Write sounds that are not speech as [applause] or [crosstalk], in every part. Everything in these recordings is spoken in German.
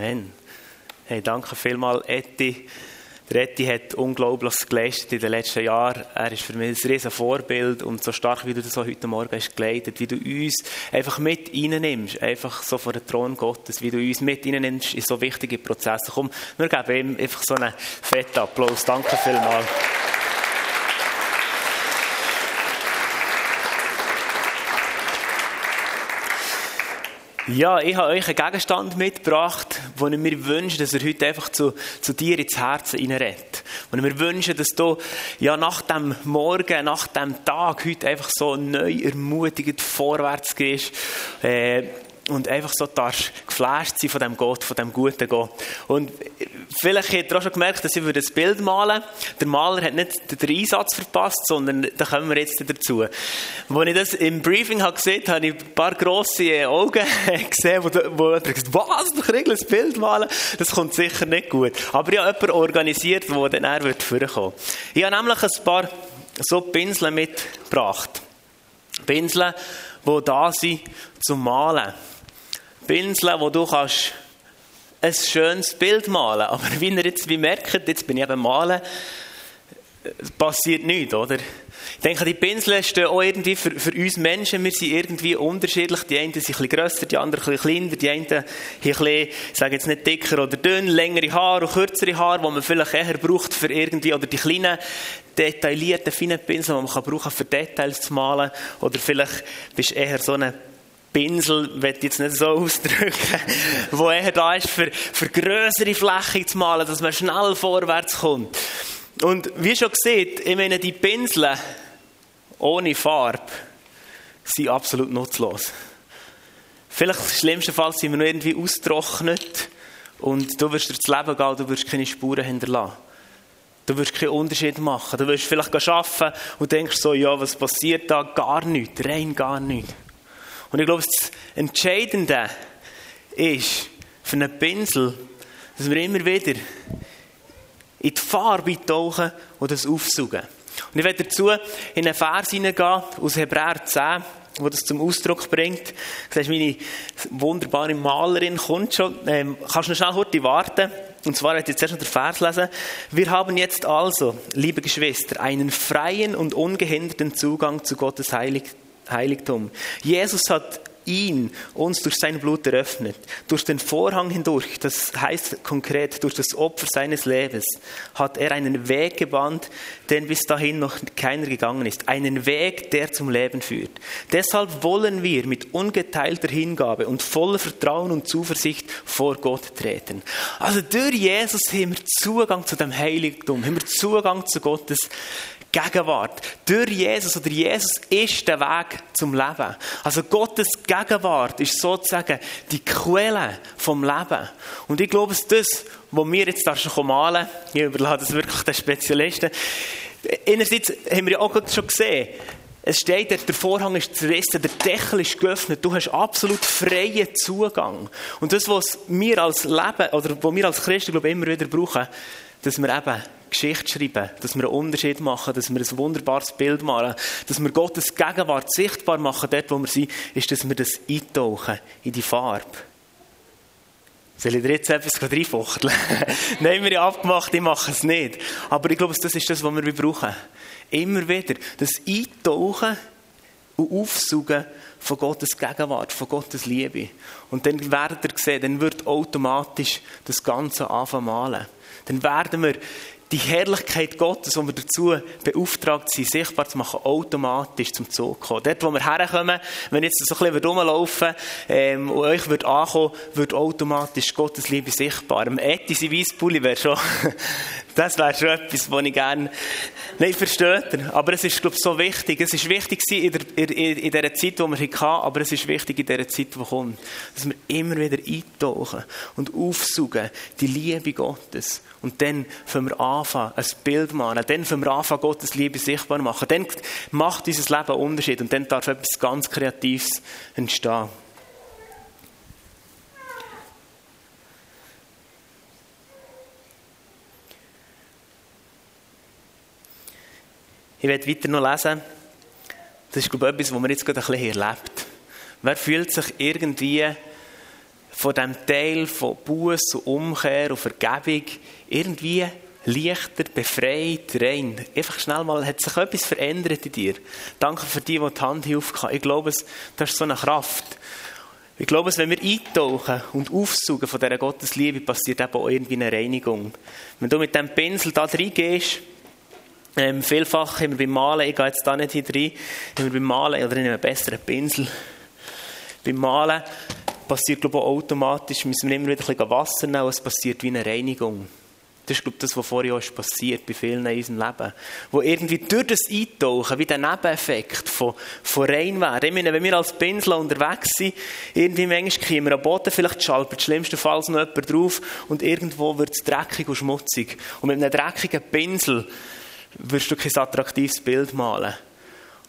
Amen. Hey, danke vielmals, Etti. Der Etti hat Unglaubliches geleistet in den letzten Jahren. Er ist für mich ein riesen Vorbild und so stark, wie du das auch heute Morgen hast geleitet, wie du uns einfach mit reinnimmst, einfach so vor den Thron Gottes, wie du uns mit reinnimmst in so wichtige Prozesse. Komm, wir geben ihm einfach so einen fetten Applaus. Danke vielmals. Ja, ich habe euch einen Gegenstand mitgebracht, wo ich mir wünsche, dass er heute einfach zu, zu dir ins Herz hineinredet. Und mir wünsche, dass du ja nach dem Morgen, nach dem Tag heute einfach so neu ermutigend vorwärts gehst. Äh, und einfach so darfst geflasht sein von dem Gott, von dem guten Gott. Und vielleicht habt ihr auch schon gemerkt, dass ich das Bild malen Der Maler hat nicht den Einsatz verpasst, sondern da kommen wir jetzt dazu. Als ich das im Briefing habe gesehen habe, ich ein paar grosse Augen [laughs] gesehen, wo, wo jemand gesagt was, du kriegst ein Bild malen? Das kommt sicher nicht gut. Aber ich habe jemanden organisiert, der dann er wird vorkommen. Ich habe nämlich ein paar so Pinsel mitgebracht. Pinsel, die da sind zum Malen. Pinsel, wo du kannst ein schönes Bild malen. Aber wie ihr jetzt wie merkt, jetzt bin ich eben malen, passiert nichts, oder? Ich denke, die Pinsel stehen auch irgendwie für, für uns Menschen. Wir sind irgendwie unterschiedlich. Die einen sind ein bisschen grösser, die anderen ein bisschen kleiner. Die einen haben ein sage jetzt nicht dicker oder dünn, längere Haare und kürzere Haare, die man vielleicht eher braucht für irgendwie, oder die kleinen, detaillierten, feinen Pinsel, die man kann brauchen für Details zu malen. Oder vielleicht bist du eher so eine Pinsel, will jetzt nicht so [laughs] ausdrücken, wo eher da ist, für, für grössere Flächen zu malen, dass man schnell vorwärts kommt. Und wie schon gesehen, ich meine, die Pinsel ohne Farbe sind absolut nutzlos. Vielleicht im schlimmsten Fall sind wir noch irgendwie austrocknet und du wirst durchs Leben gehen, du wirst keine Spuren hinterlassen. Du wirst keinen Unterschied machen. Du wirst vielleicht arbeiten und denkst so, ja, was passiert da? Gar nichts, rein gar nichts. Und ich glaube, das Entscheidende ist für einen Pinsel, dass wir immer wieder in die Farbe tauchen und das aufsuchen. Und ich werde dazu in einen Vers hineingehen aus Hebräer 10, wo das zum Ausdruck bringt. Du siehst, meine wunderbare Malerin kommt schon. Ähm, kannst du noch schnell kurz warten? Und zwar werde ich jetzt erst noch den Vers lesen. Wir haben jetzt also, liebe Geschwister, einen freien und ungehinderten Zugang zu Gottes Heiligtum Heiligtum. Jesus hat ihn uns durch sein Blut eröffnet, durch den Vorhang hindurch, das heißt konkret durch das Opfer seines Lebens, hat er einen Weg gebannt, den bis dahin noch keiner gegangen ist. Einen Weg, der zum Leben führt. Deshalb wollen wir mit ungeteilter Hingabe und voller Vertrauen und Zuversicht vor Gott treten. Also durch Jesus haben wir Zugang zu dem Heiligtum, haben wir Zugang zu Gottes Gegenwart. Durch Jesus oder Jesus ist der Weg zum Leben. Also Gottes Gegenwart ist sozusagen die Quelle vom Leben. Und ich glaube, es das, was wir jetzt da schon malen, ich überlade das wirklich den Spezialisten. Einerseits haben wir ja auch schon gesehen, es steht, der Vorhang ist zerrissen, der Deckel ist geöffnet, du hast absolut freien Zugang. Und das, was wir als Leben, oder was wir als Christen, glaube ich, immer wieder brauchen, dass wir eben Geschichte schreiben, dass wir einen Unterschied machen, dass wir ein wunderbares Bild malen, dass wir Gottes Gegenwart sichtbar machen, dort wo wir sind, ist, dass wir das eintauchen in die Farbe. Soll ich dir jetzt etwas reinfuchteln? [laughs] Nein, wir haben abgemacht, ich mache es nicht. Aber ich glaube, das ist das, was wir brauchen. Immer wieder das Eintauchen und Aufsuchen von Gottes Gegenwart, von Gottes Liebe. Und dann werdet ihr sehen, dann wird automatisch das Ganze anfangen malen. Dann werden wir die Herrlichkeit Gottes, die wir dazu beauftragt sind, sichtbar zu machen, automatisch zum Zug kommen. Dort, wo wir herkommen, wenn jetzt so ein bisschen rumlaufen ähm, und euch wird ankommen, wird automatisch Gottes Liebe sichtbar. Im Eti, sein Weisspulli wäre schon, [laughs] das wäre schon etwas, was ich gerne, nicht versteht Aber es ist, glaube ich, so wichtig. Es ist wichtig in, der, in, in dieser Zeit, die wir hatten, aber es ist wichtig in dieser Zeit, die kommt, dass wir immer wieder eintauchen und aufsuchen, die Liebe Gottes. Und dann fangen wir anfangen, ein Bild machen. Dann fangen wir anfangen, Gottes Liebe sichtbar machen. Dann macht unser Leben einen Unterschied. Und dann darf etwas ganz Kreatives entstehen. Ich werde weiter noch lesen. Das ist, glaube ich, etwas, was man jetzt gerade ein bisschen erlebt. Wer fühlt sich irgendwie von dem Teil von Buß und Umkehr und Vergebung irgendwie leichter, befreit, rein. Einfach schnell mal, hat sich etwas verändert in dir. Danke für die, die die Hand aufgehauen Ich glaube, das ist so eine Kraft. Ich glaube, wenn wir eintauchen und aufsuchen von dieser Gottesliebe, passiert eben auch irgendwie eine Reinigung. Wenn du mit dem Pinsel da reingehst, ähm, vielfach wir beim Malen, ich gehe jetzt da nicht rein, haben wir beim Malen, oder in einem besseren Pinsel, beim Malen passiert, glaube ich, automatisch, müssen wir immer wieder ein bisschen Wasser nehmen, es passiert wie eine Reinigung. Das ist, glaube ich, das, was vorher auch passiert bei vielen in unserem Leben. Wo irgendwie durch das Eintauchen, wie der Nebeneffekt von, von Reinwerden. Ich meine, wenn wir als Pinsel unterwegs sind, irgendwie manchmal kommen wir am Boden, vielleicht schalpert schlimmstenfalls noch jemand drauf und irgendwo wird es dreckig und schmutzig. Und mit einem dreckigen Pinsel wirst du kein attraktives Bild malen.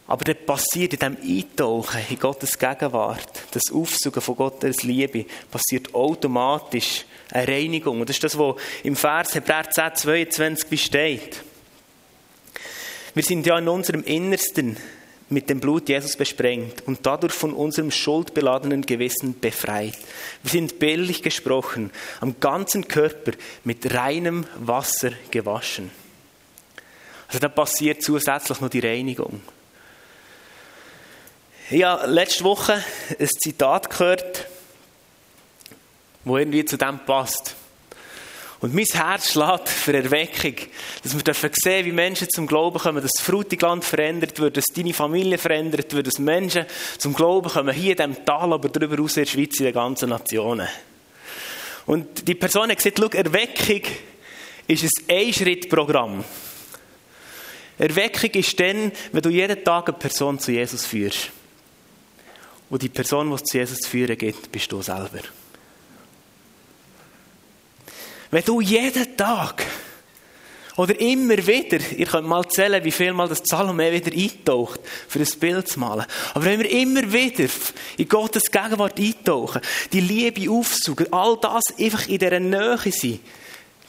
Aber das passiert in diesem Eintauchen in Gottes Gegenwart, das Aufsuchen von Gottes Liebe, passiert automatisch eine Reinigung. Und das ist das, was im Vers Hebräer 10, 22 steht. Wir sind ja in unserem Innersten mit dem Blut Jesus besprengt und dadurch von unserem schuldbeladenen Gewissen befreit. Wir sind bildlich gesprochen, am ganzen Körper mit reinem Wasser gewaschen. Also da passiert zusätzlich noch die Reinigung. Ich habe letzte Woche ein Zitat gehört, wo irgendwie zu dem passt. Und mein Herz schlägt für Erweckung, dass wir dürfen sehen, wie Menschen zum Glauben kommen, dass das Frutigland verändert wird, dass deine Familie verändert wird, dass Menschen zum Glauben kommen, hier in diesem Tal, aber darüber hinaus in der Schweiz, in den ganzen Nationen. Und die Person hat gesagt, schau, Erweckung ist ein Einschrittprogramm. Erweckung ist dann, wenn du jeden Tag eine Person zu Jesus führst. Und die Person, die es zu Jesus führen gibt, bist du selber. Wenn du jeden Tag oder immer wieder, ihr könnt mal zählen, wie viel mal das Salome wieder eintaucht, für ein Bild zu malen. Aber wenn wir immer wieder in Gottes Gegenwart eintauchen, die Liebe aufsuchen, all das einfach in dieser Nähe sein,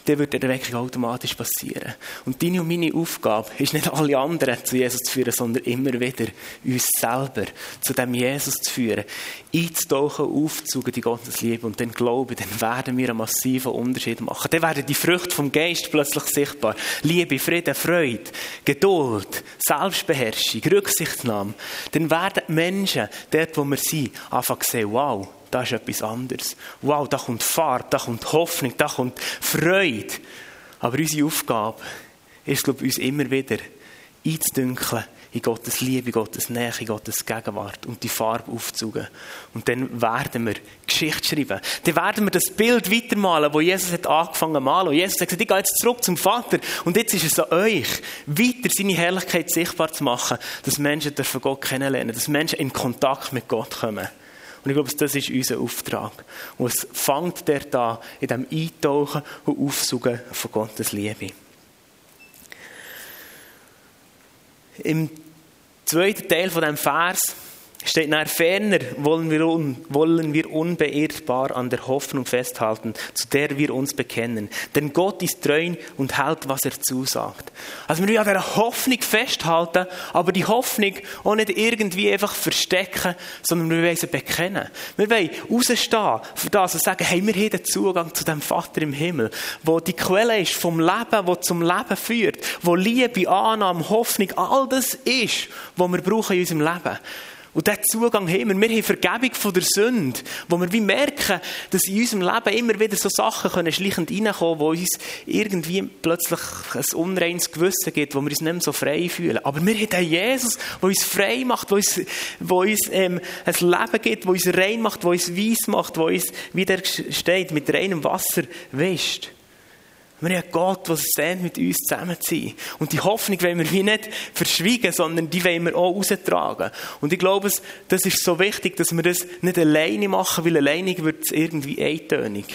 dann wird der Erweckung automatisch passieren. Und deine und meine Aufgabe ist nicht alle anderen zu Jesus zu führen, sondern immer wieder uns selber zu dem Jesus zu führen, einzutauchen, aufzuzugehen, die Gottes Liebe und dann glauben, dann werden wir einen massiven Unterschied machen. Dann werden die Früchte vom Geist plötzlich sichtbar. Liebe, Frieden, Freude, Geduld, Selbstbeherrschung, Rücksichtnahme. Dann werden Menschen, dort wo wir sind, anfangen zu sehen, wow, da ist etwas anderes. Wow, da kommt Farbe, da kommt Hoffnung, da kommt Freude. Aber unsere Aufgabe ist, glaube ich, uns immer wieder einzudünkeln in Gottes Liebe, Gottes Nähe, Gottes Gegenwart und die Farbe aufzuzugehen. Und dann werden wir Geschichte schreiben. Dann werden wir das Bild weitermalen, wo Jesus hat angefangen zu malen. Und Jesus hat gesagt, ich gehe jetzt zurück zum Vater. Und jetzt ist es an euch, weiter seine Herrlichkeit sichtbar zu machen, dass Menschen dürfen Gott kennenlernen, dass Menschen in Kontakt mit Gott kommen. Und ich glaube, das ist unser Auftrag. Und es fängt der da in dem Eintauchen und Aufsuchen von Gottes Liebe. Im zweiten Teil von dem Vers steht nach ferner wollen wir, un, wollen wir unbeirrbar an der Hoffnung festhalten, zu der wir uns bekennen. Denn Gott ist treu und hält, was er zusagt. Also wir wollen an der Hoffnung festhalten, aber die Hoffnung auch nicht irgendwie einfach verstecken, sondern wir wollen sie bekennen. Wir wollen rausstehen für das und sagen, hey, wir haben den Zugang zu dem Vater im Himmel, wo die Quelle ist vom Leben, wo zum Leben führt, wo Liebe, Annahme, Hoffnung, all das ist, was wir brauchen in unserem Leben. Und diesen Zugang haben wir. Wir haben Vergebung von der Sünde, wo wir wie merken, dass in unserem Leben immer wieder so Sachen können schleichend reinkommen, wo uns irgendwie plötzlich ein unreines Gewissen gibt, wo wir uns nicht mehr so frei fühlen. Aber wir haben den Jesus, der uns frei macht, der uns, der uns ähm, ein Leben gibt, der uns rein macht, der uns weiss macht, der uns, wie der steht, mit reinem Wasser wäscht. Wir haben Gott, der sehnt, mit uns zusammen zu sein. Und die Hoffnung wollen wir wie nicht verschwiegen, sondern die wollen wir auch raustragen. Und ich glaube, das ist so wichtig, dass wir das nicht alleine machen, weil alleine wird es irgendwie eintönig.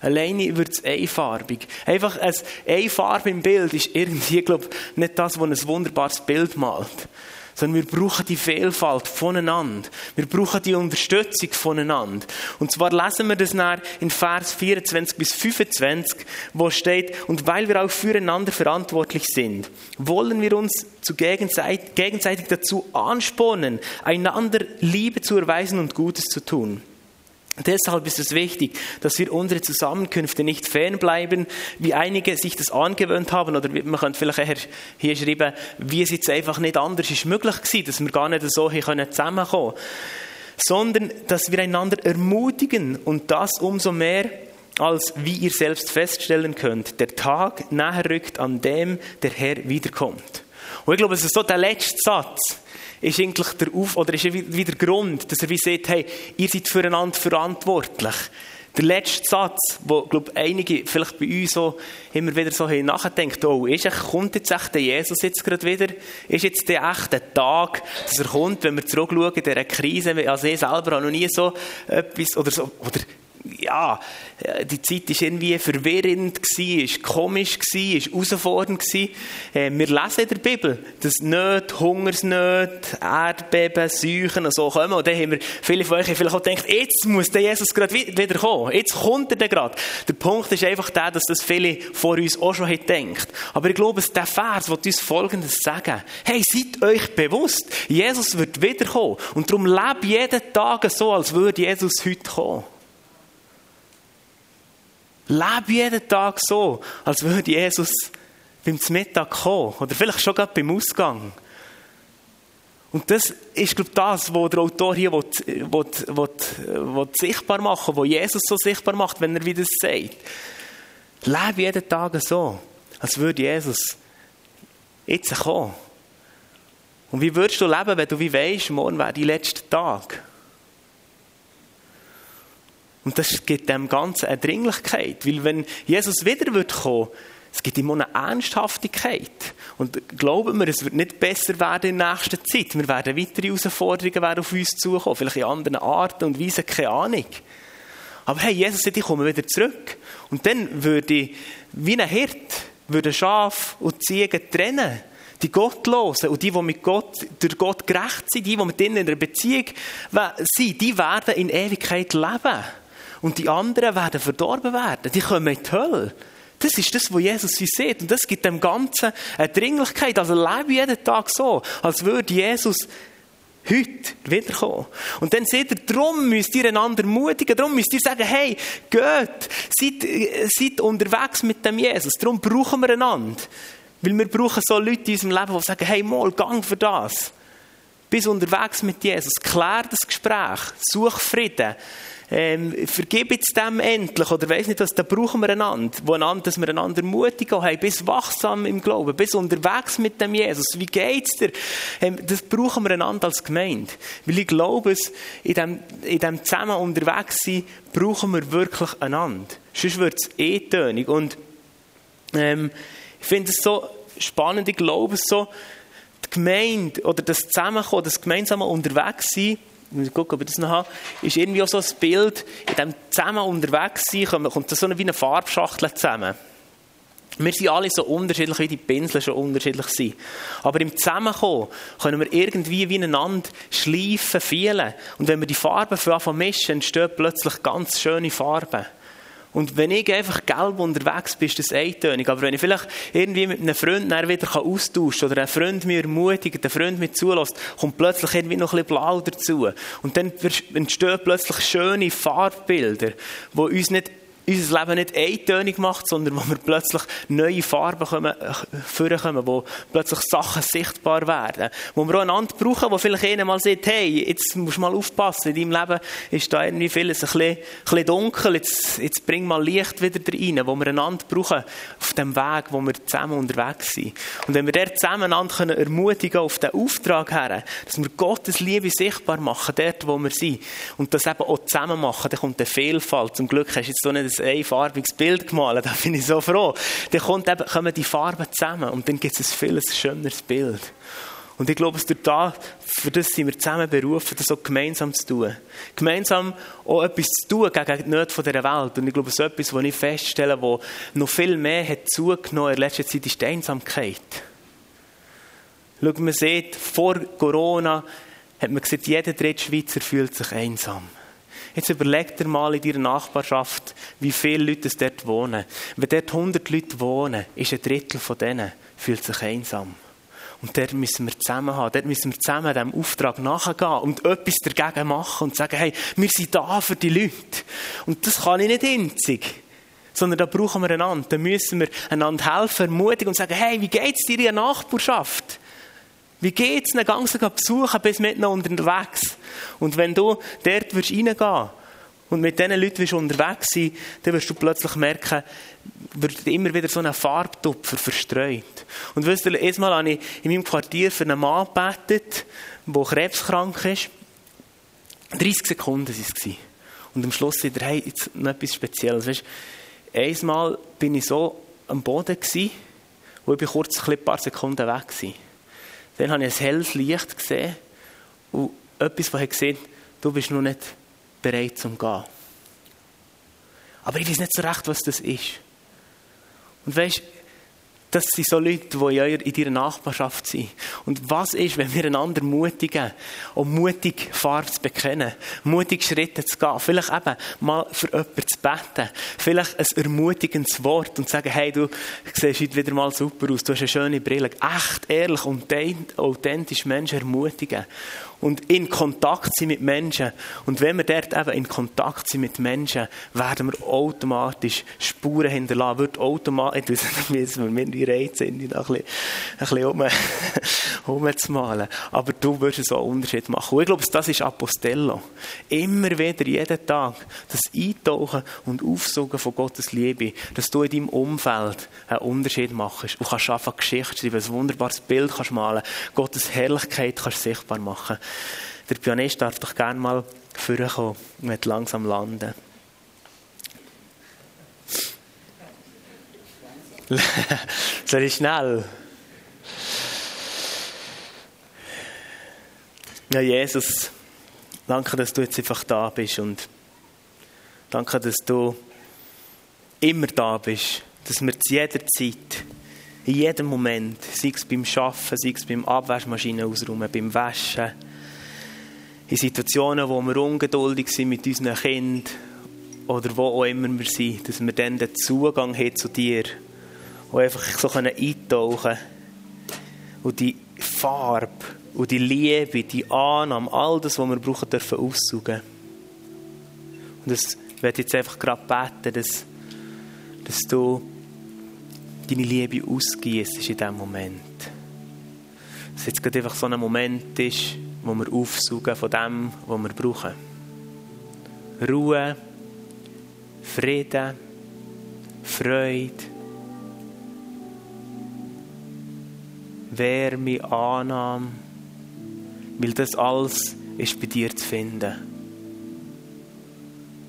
Alleine wird es einfarbig. Einfach ein Einfarbe im Bild ist irgendwie, glaube ich, nicht das, was ein wunderbares Bild malt sondern wir brauchen die Vielfalt voneinander. Wir brauchen die Unterstützung voneinander. Und zwar lesen wir das nach in Vers 24 bis 25, wo steht, und weil wir auch füreinander verantwortlich sind, wollen wir uns zu gegenseitig dazu anspornen, einander Liebe zu erweisen und Gutes zu tun. Deshalb ist es wichtig, dass wir unsere Zusammenkünfte nicht fernbleiben, wie einige sich das angewöhnt haben, oder man könnte vielleicht eher hier schreiben, wie es jetzt einfach nicht anders ist möglich gewesen, dass wir gar nicht so hier zusammenkommen können, sondern dass wir einander ermutigen und das umso mehr, als wie ihr selbst feststellen könnt, der Tag näher rückt, an dem der Herr wiederkommt. Und ich glaube, es ist so der letzte Satz, ist eigentlich der Auf oder ist der Grund, dass er wie sagt, hey, ihr seid füreinander verantwortlich. Der letzte Satz, wo, glaube einige vielleicht bei uns so immer wieder so haben nachdenkt, oh, ist echt, kommt jetzt echt der Jesus jetzt gerade wieder? Ist jetzt der echte Tag, dass er kommt, wenn wir zurückschauen in dieser Krise? Also ich selber habe noch nie so etwas, oder so, oder ja, die Zeit war irgendwie verwirrend, war komisch, war herausfordernd. Äh, wir lesen in der Bibel, dass Nöte, Hungersnöte, Erdbeben, Seuchen und so kommen. Und dann haben wir, viele von euch vielleicht auch gedacht, jetzt muss der Jesus gerade wieder kommen. Jetzt kommt er gerade. Der Punkt ist einfach der, dass das viele vor uns auch schon gedacht Aber ich glaube, der Vers wird uns Folgendes sagen. Hey, seid euch bewusst, Jesus wird wiederkommen. Und darum lebt jeden Tag so, als würde Jesus heute kommen. Lebe jeden Tag so, als würde Jesus beim Mittag kommen. Oder vielleicht schon gerade beim Ausgang. Und das ist, glaube ich, das, was der Autor hier will, will, will, sichtbar machen will, was Jesus so sichtbar macht, wenn er wieder sagt. Lebe jeden Tag so, als würde Jesus jetzt kommen. Und wie würdest du leben, wenn du wie weißt, morgen wäre dein letzter Tag? Und das gibt dem Ganzen eine Dringlichkeit. Weil wenn Jesus wieder wird kommen, es gibt immer eine Ernsthaftigkeit. Und glauben wir, es wird nicht besser werden in der nächsten Zeit. Wir werden weitere Herausforderungen auf uns zukommen. Vielleicht in anderen Arten und Weisen, keine Ahnung. Aber hey, Jesus sagt, ich komme wieder zurück. Und dann würde ich, wie ein Hirt, würde Schaf und Ziegen trennen. Die Gottlosen und die, die mit Gott, durch Gott gerecht sind, die, die mit ihnen in einer Beziehung sind, die werden in Ewigkeit leben. Und die anderen werden verdorben werden. Die kommen in die Hölle. Das ist das, was Jesus sie sieht. Und das gibt dem Ganzen eine Dringlichkeit. Also lebe jeden Tag so, als würde Jesus heute wiederkommen. Und dann seht ihr, darum müsst ihr einander mutigen, darum müsst ihr sagen, hey, geht, seid, seid unterwegs mit dem Jesus. Darum brauchen wir einander. Weil wir brauchen so Leute in unserem Leben, die sagen, hey, mal, gang für das. Bist unterwegs mit Jesus, klär das Gespräch, such Frieden ähm, vergib jetzt dem endlich, oder weiss nicht was, da brauchen wir einander, wo einander, dass wir einander mutig haben, bis wachsam im Glauben, bis unterwegs mit dem Jesus. Wie geht's dir? Ähm, das brauchen wir einander als Gemeinde. Weil ich glaube, in dem, in dem zusammen unterwegs sein, brauchen wir wirklich einander. Sonst wird es eh tönig. Und, ähm, ich finde es so spannend, ich glaube es so, die Gemeinde oder das Zusammenkommen, das gemeinsame Unterwegssein, ich muss gucken, ob ich das noch habe, ist irgendwie auch so ein Bild, in dem zusammen unterwegs sein, kommt das so wie eine Farbschachtel zusammen. Wir sind alle so unterschiedlich, wie die Pinsel schon unterschiedlich sind. Aber im Zusammenkommen können wir irgendwie wie einander schleifen, fühlen. Und wenn wir die Farben für mischen, entstehen plötzlich ganz schöne Farben. Und wenn ich einfach gelb unterwegs bin, ist das eintönig. Aber wenn ich vielleicht irgendwie mit einem Freund wieder austauschen kann oder ein Freund mir ermutigt, ein Freund mir zulässt, kommt plötzlich irgendwie noch ein bisschen blau dazu. Und dann entstehen plötzlich schöne Farbbilder, die uns nicht unser Leben nicht eintönig macht, sondern wo wir plötzlich neue Farben kommen, vorkommen, wo plötzlich Sachen sichtbar werden. Wo wir auch einander brauchen, wo vielleicht einer mal sagt, hey, jetzt musst du mal aufpassen, in deinem Leben ist da irgendwie vieles ein bisschen, ein bisschen dunkel, jetzt, jetzt bring mal Licht wieder rein, wo wir einander brauchen auf dem Weg, wo wir zusammen unterwegs sind. Und wenn wir dort zusammen einander können ermutigen auf den Auftrag her, dass wir Gottes Liebe sichtbar machen, dort, wo wir sind, und das eben auch zusammen machen, dann kommt eine Vielfalt. Zum Glück hast du jetzt so nicht ein einfarbiges Bild gemalt. Da bin ich so froh. Dann kommt eben, kommen die Farben zusammen und dann gibt es ein viel schöneres Bild. Und ich glaube, durch da, für das sind wir zusammen berufen, das auch gemeinsam zu tun. Gemeinsam auch etwas zu tun gegen die Nöte dieser Welt. Und ich glaube, ist etwas, was ich feststelle, was noch viel mehr hat zugenommen in letzter Zeit, ist die Einsamkeit. Schau, man sieht, vor Corona hat man gesagt, jeder dritte Schweizer fühlt sich einsam. Jetzt überleg dir mal in deiner Nachbarschaft, wie viele Leute es dort wohnen. Wenn dort 100 Leute wohnen, ist ein Drittel von denen fühlt sich einsam. Und dort müssen wir zusammen haben. Dort müssen wir zusammen diesem Auftrag nachgehen und etwas dagegen machen und sagen, hey, wir sind da für die Leute. Und das kann ich nicht einzig. Sondern da brauchen wir einander. Da müssen wir einander helfen, ermutigen und sagen, hey, wie geht's dir in der Nachbarschaft? Wie geht's ihnen? Gang sie besuchen, bis mitten unterwegs. Und wenn du dort reingehen willst, und mit diesen Leuten unterwegs sein dann wirst du plötzlich merken, wird immer wieder so ein Farbtupfer verstreut. Und wisst ihr, erstmal habe ich in meinem Quartier für einen Mann gebetet, der krebskrank ist. 30 Sekunden waren es. Und am Schluss wieder, hey, jetzt noch etwas Spezielles. Weißt, einmal bin ich so am Boden gewesen, wo ich kurz ein paar Sekunden weg war. Dann habe ich ein helles Licht gesehen und etwas, was ich gesehen du bist noch nicht bereit zum Gehen. Aber ich weiß nicht so recht, was das ist. Und weißt, das sind so Leute, die in deiner Nachbarschaft sind. Und was ist, wenn wir einander mutigen, um mutig Farbe zu bekennen, mutig Schritte zu gehen, vielleicht eben mal für jemanden zu beten, vielleicht ein ermutigendes Wort und zu sagen, hey, du siehst heute wieder mal super aus, du hast eine schöne Brille. Echt, ehrlich und authentisch Menschen ermutigen und in Kontakt sind mit Menschen. Und wenn wir dort eben in Kontakt sind mit Menschen, werden wir automatisch Spuren hinterlassen. Wird automatisch, [laughs] ich weiß Reize sind, ein bisschen, ein bisschen um, [laughs] umzumalen. Aber du wirst so einen Unterschied machen. Und ich glaube, das ist Apostello. Immer wieder, jeden Tag, das Eintauchen und Aufsuchen von Gottes Liebe, dass du in deinem Umfeld einen Unterschied machst. Und kannst einfach Geschichte schreiben, ein wunderbares Bild kannst malen, Gottes Herrlichkeit kannst sichtbar machen. Der Pianist darf doch gerne mal vorkommen und langsam landen. [laughs] [laughs] Soll ich schnell? Ja, Jesus, danke, dass du jetzt einfach da bist und danke, dass du immer da bist, dass wir zu jeder Zeit, in jedem Moment, sei es beim Arbeiten, sei es beim Abwaschmaschinen ausräumen, beim Waschen, in Situationen, wo wir ungeduldig sind mit unseren Kindern oder wo auch immer wir sind, dass wir dann den Zugang haben zu dir und einfach so eintauchen können und die Farbe und die Liebe, die Annahme, all das, was wir brauchen, dürfen aussaugen. Und das werde jetzt einfach gerade beten, dass, dass du deine Liebe ausgießt in diesem Moment. Dass jetzt gerade einfach so ein Moment ist, wo wir aufsaugen von dem, was wir brauchen. Ruhe, Frieden, Freude, Wärme, Annahme, weil das alles ist bei dir zu finden.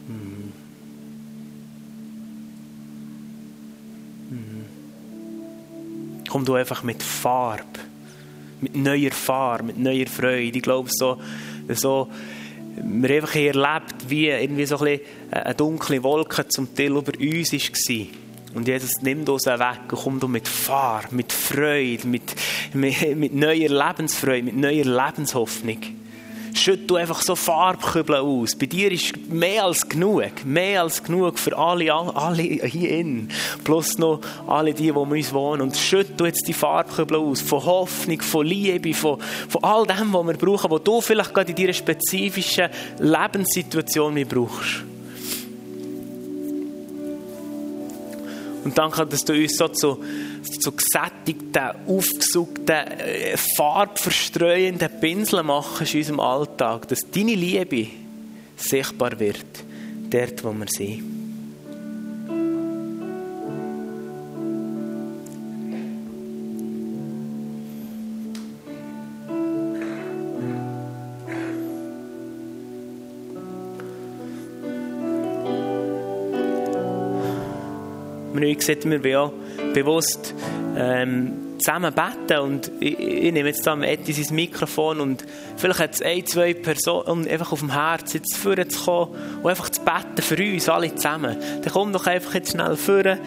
Mhm. Mhm. Komm du einfach mit Farbe mit neuer Farbe, mit neuer Freude. Ich glaube, so, so, wir einfach erlebt, wie irgendwie so ein bisschen eine dunkle Wolke zum Teil über uns war. Und Jesus nimmt uns weg und kommt mit Farbe, mit Freude, mit, mit, neuer Lebensfreude, mit neuer Lebenshoffnung schütt du einfach so Farbkübel aus. Bei dir ist mehr als genug. Mehr als genug für alle, alle hier in. Plus noch alle die, die um uns wohnen. Und schütt du jetzt die Farbkübel aus. Von Hoffnung, von Liebe, von, von all dem, was wir brauchen, was du vielleicht gerade in deiner spezifischen Lebenssituation brauchst. Und danke, dass du uns so zu so gesättigten, aufgesuchten, äh, farbverstreuenden Pinsel machen in unserem Alltag, dass deine Liebe sichtbar wird, dort, wo wir sind. Wir haben gesehen, wir wollen bewusst ähm, zusammen beten und ich, ich nehme jetzt da Eti sein Mikrofon und vielleicht hat es ein, zwei Personen einfach auf dem Herz jetzt vorne zu kommen und einfach zu beten für uns alle zusammen. Dann komm doch einfach jetzt schnell vorne,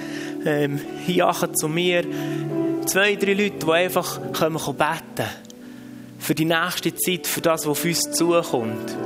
ähm, hier zu mir. Zwei, drei Leute, die einfach kommen beten. Für die nächste Zeit, für das, was auf uns zukommt.